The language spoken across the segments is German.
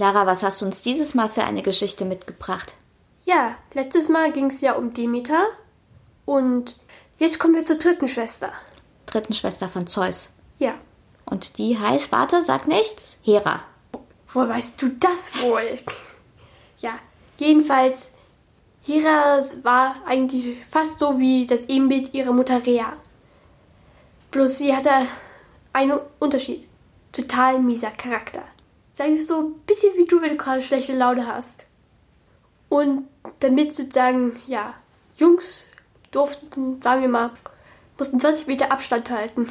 Clara, was hast du uns dieses Mal für eine Geschichte mitgebracht? Ja, letztes Mal ging es ja um Demeter und jetzt kommen wir zur dritten Schwester. Dritten Schwester von Zeus. Ja. Und die heißt, warte, sag nichts, Hera. Woher weißt du das wohl? ja, jedenfalls, Hera war eigentlich fast so wie das Ebenbild ihrer Mutter Rea. Bloß sie hatte einen Unterschied. Total mieser Charakter. Sagen wir so ein bisschen wie du, wenn du gerade schlechte Laune hast. Und damit sozusagen, ja, Jungs durften, sagen wir mal, mussten 20 Meter Abstand halten.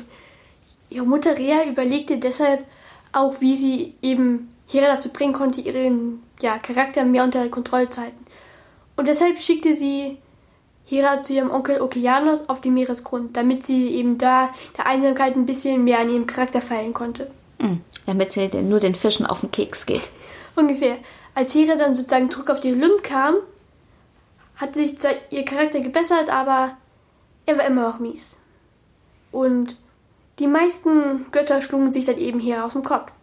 Ihre Mutter Rea überlegte deshalb auch, wie sie eben Hera dazu bringen konnte, ihren ja, Charakter mehr unter Kontrolle zu halten. Und deshalb schickte sie Hera zu ihrem Onkel Okeanos auf den Meeresgrund, damit sie eben da der Einsamkeit ein bisschen mehr an ihrem Charakter feilen konnte. Mhm, damit sie nur den Fischen auf den Keks geht. Ungefähr. Als Hera dann sozusagen zurück auf den Olymp kam, hat sich zwar ihr Charakter gebessert, aber er war immer noch mies. Und die meisten Götter schlugen sich dann eben Hera aus dem Kopf.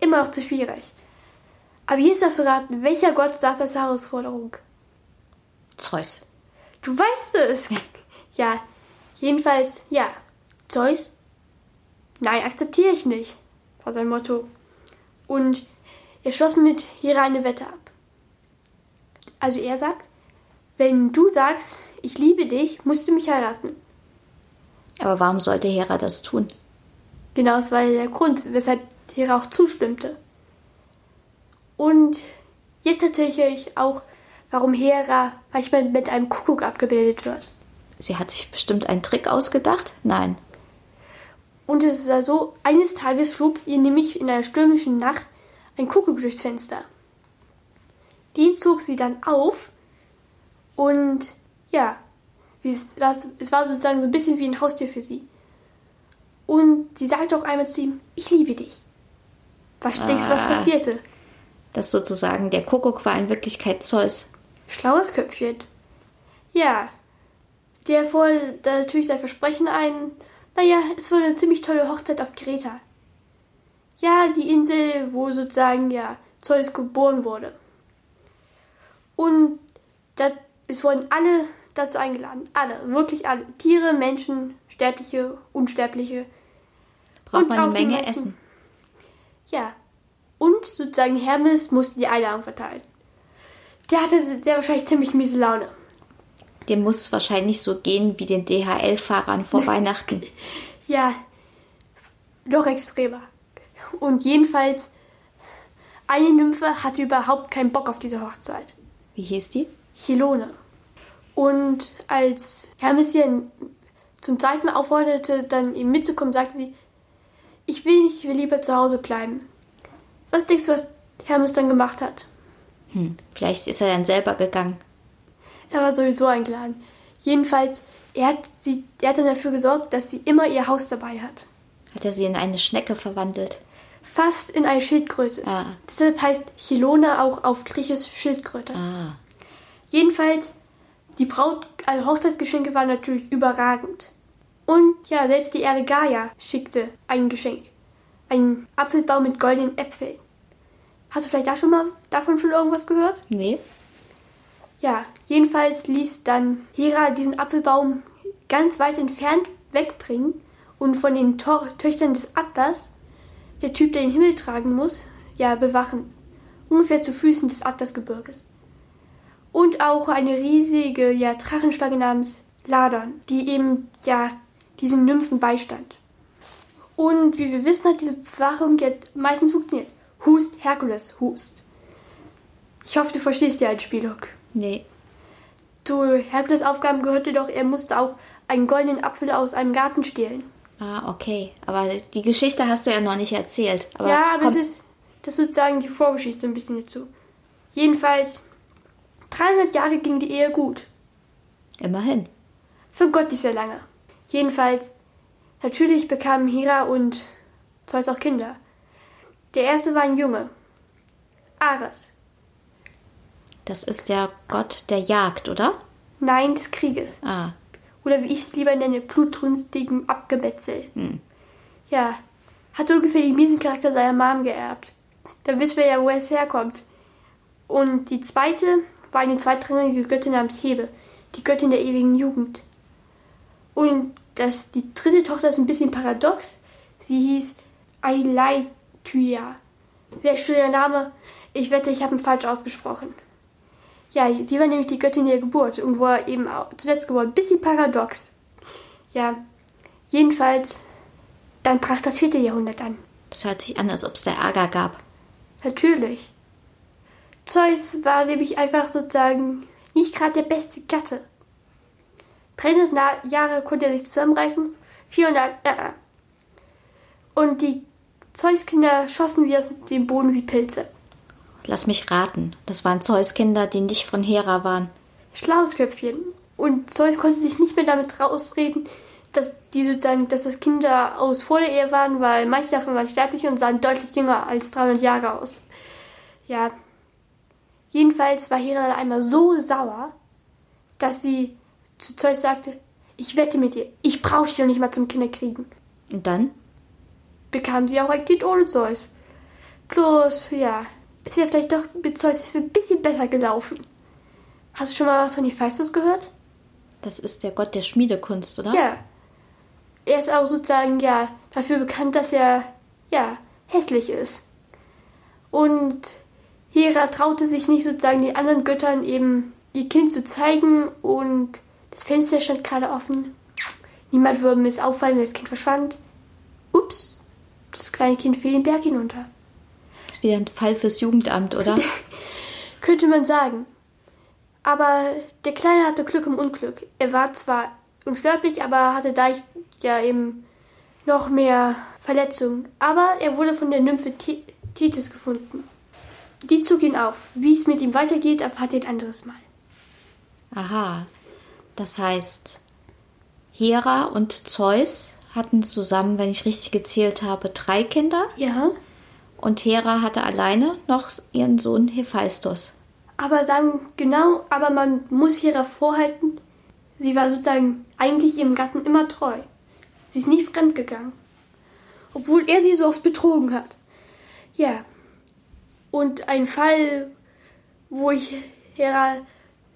Immer noch zu schwierig. Aber hier ist das zu raten, welcher Gott saß als Herausforderung? Zeus. Du weißt es. ja, jedenfalls, ja. Zeus? Nein, akzeptiere ich nicht, war sein Motto. Und er schloss mit Hera eine Wette ab. Also er sagt, wenn du sagst, ich liebe dich, musst du mich heiraten. Aber warum sollte Hera das tun? Genau, das war der Grund, weshalb Hera auch zustimmte. Und jetzt erzähle ich auch, warum Hera manchmal mit einem Kuckuck abgebildet wird. Sie hat sich bestimmt einen Trick ausgedacht? Nein. Und es ist so, eines Tages flog ihr nämlich in einer stürmischen Nacht ein Kuckuck durchs Fenster. Den zog sie dann auf und ja, sie, das, es war sozusagen so ein bisschen wie ein Haustier für sie. Und sie sagte auch einmal zu ihm, ich liebe dich. Was ah, denkst du, was passierte? Dass sozusagen der Kuckuck war in Wirklichkeit Zeus. Schlaues Köpfchen. Ja, der fuhr natürlich sein Versprechen ein. Naja, es wurde eine ziemlich tolle Hochzeit auf Kreta. Ja, die Insel, wo sozusagen ja Zeus geboren wurde. Und da, es wurden alle dazu eingeladen. Alle, wirklich alle. Tiere, Menschen, Sterbliche, Unsterbliche. Braucht man eine Menge Essen. Ja. Und sozusagen Hermes musste die Einladung verteilen. Der hatte sehr wahrscheinlich ziemlich miese Laune. Dem muss wahrscheinlich so gehen wie den DHL-Fahrern vor Weihnachten. Ja, doch extremer. Und jedenfalls, eine Nymphe hatte überhaupt keinen Bock auf diese Hochzeit. Wie hieß die? Chilone. Und als Hermes ihr zum zweiten Mal aufforderte, dann eben mitzukommen, sagte sie, ich will nicht, ich will lieber zu Hause bleiben. Was denkst du, was Hermes dann gemacht hat? Hm, vielleicht ist er dann selber gegangen. Er war sowieso eingeladen. Jedenfalls, er hat, sie, er hat dann dafür gesorgt, dass sie immer ihr Haus dabei hat. Hat er sie in eine Schnecke verwandelt? Fast in eine Schildkröte. Ah. Deshalb heißt Chilona auch auf Griechisch Schildkröte. Ah. Jedenfalls, die Braut, also Hochzeitsgeschenke waren natürlich überragend. Und ja, selbst die Erde Gaia schickte ein Geschenk. Ein Apfelbaum mit goldenen Äpfeln. Hast du vielleicht da schon mal davon schon irgendwas gehört? Nee. Ja, jedenfalls ließ dann Hera diesen Apfelbaum ganz weit entfernt wegbringen und von den Tor Töchtern des Atlas, der Typ, der den Himmel tragen muss, ja, bewachen. Ungefähr zu Füßen des Atlasgebirges. Und auch eine riesige, ja, Drachenschlange namens Ladon, die eben, ja, diesen Nymphen beistand. Und wie wir wissen, hat diese Bewachung jetzt meistens funktioniert. Hust, Herkules, hust. Ich hoffe, du verstehst die Einspielung. Nee. Zu Herkules Aufgaben gehörte doch, er musste auch einen goldenen Apfel aus einem Garten stehlen. Ah, okay. Aber die Geschichte hast du ja noch nicht erzählt. Aber ja, aber es ist Das ist sozusagen die Vorgeschichte so ein bisschen dazu. Jedenfalls, 300 Jahre ging die Ehe gut. Immerhin. Für Gott nicht sehr lange. Jedenfalls, natürlich bekamen Hera und Zeus auch Kinder. Der erste war ein Junge. Ares. Das ist der Gott der Jagd, oder? Nein, des Krieges. Ah, Oder wie ich es lieber nenne, blutrünstigen Abgemetzel. Ja, hat ungefähr den miesen Charakter seiner Mom geerbt. Da wissen wir ja, wo es herkommt. Und die zweite war eine zweitrangige Göttin namens Hebe, die Göttin der ewigen Jugend. Und das, die dritte Tochter ist ein bisschen paradox. Sie hieß Eileithyia. Sehr schwieriger Name. Ich wette, ich habe ihn falsch ausgesprochen. Ja, sie war nämlich die Göttin der Geburt und war eben auch zuletzt geboren. Bisschen paradox. Ja, jedenfalls, dann brach das vierte Jahrhundert an. das hört sich an, als ob es da Ärger gab. Natürlich. Zeus war nämlich einfach sozusagen nicht gerade der beste Gatte. 300 Na- Jahre konnte er sich zusammenreißen, 400, äh, äh. Und die Zeus-Kinder schossen wie aus dem Boden wie Pilze. Lass mich raten. Das waren Zeus-Kinder, die nicht von Hera waren. Schlaues Köpfchen. Und Zeus konnte sich nicht mehr damit rausreden, dass die sozusagen, dass das Kinder aus vor der Ehe waren, weil manche davon waren sterblich und sahen deutlich jünger als 300 Jahre aus. Ja. Jedenfalls war Hera dann einmal so sauer, dass sie zu Zeus sagte, ich wette mit dir, ich brauche dich doch nicht mal zum Kinderkriegen. Und dann? Bekam sie auch ein Kind ohne Zeus. Bloß, ja, ist ja vielleicht doch mit Zeus ein bisschen besser gelaufen. Hast du schon mal was von Hephaistos gehört? Das ist der Gott der Schmiedekunst, oder? Ja. Er ist auch sozusagen, ja, dafür bekannt, dass er, ja, hässlich ist. Und Hera traute sich nicht sozusagen den anderen Göttern eben ihr Kind zu zeigen und das Fenster stand gerade offen. Niemand würde mir es auffallen, wenn das Kind verschwand. Ups, das kleine Kind fiel den Berg hinunter. Wieder ein Fall fürs Jugendamt, oder? Könnte man sagen. Aber der Kleine hatte Glück im Unglück. Er war zwar unsterblich, aber hatte da ja eben noch mehr Verletzungen. Aber er wurde von der Nymphe Thetis gefunden. Die zog ihn auf. Wie es mit ihm weitergeht, erfahrt ihr ein anderes Mal. Aha. Das heißt, Hera und Zeus hatten zusammen, wenn ich richtig gezählt habe, drei Kinder. Ja. Und Hera hatte alleine noch ihren Sohn Hephaistos. Aber sagen genau, aber man muss hier hervorhalten, sie war sozusagen eigentlich ihrem Gatten immer treu. Sie ist nie fremdgegangen. Obwohl er sie so oft betrogen hat. Ja. Und ein Fall, wo ich Hera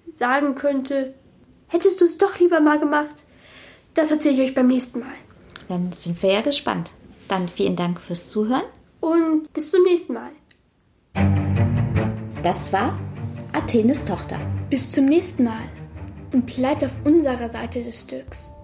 sagen könnte, hättest du es doch lieber mal gemacht, das erzähle ich euch beim nächsten Mal. Dann sind wir ja gespannt. Dann vielen Dank fürs Zuhören. Und bis zum nächsten Mal. Das war Athenes Tochter. Bis zum nächsten Mal. Und bleibt auf unserer Seite des Stücks.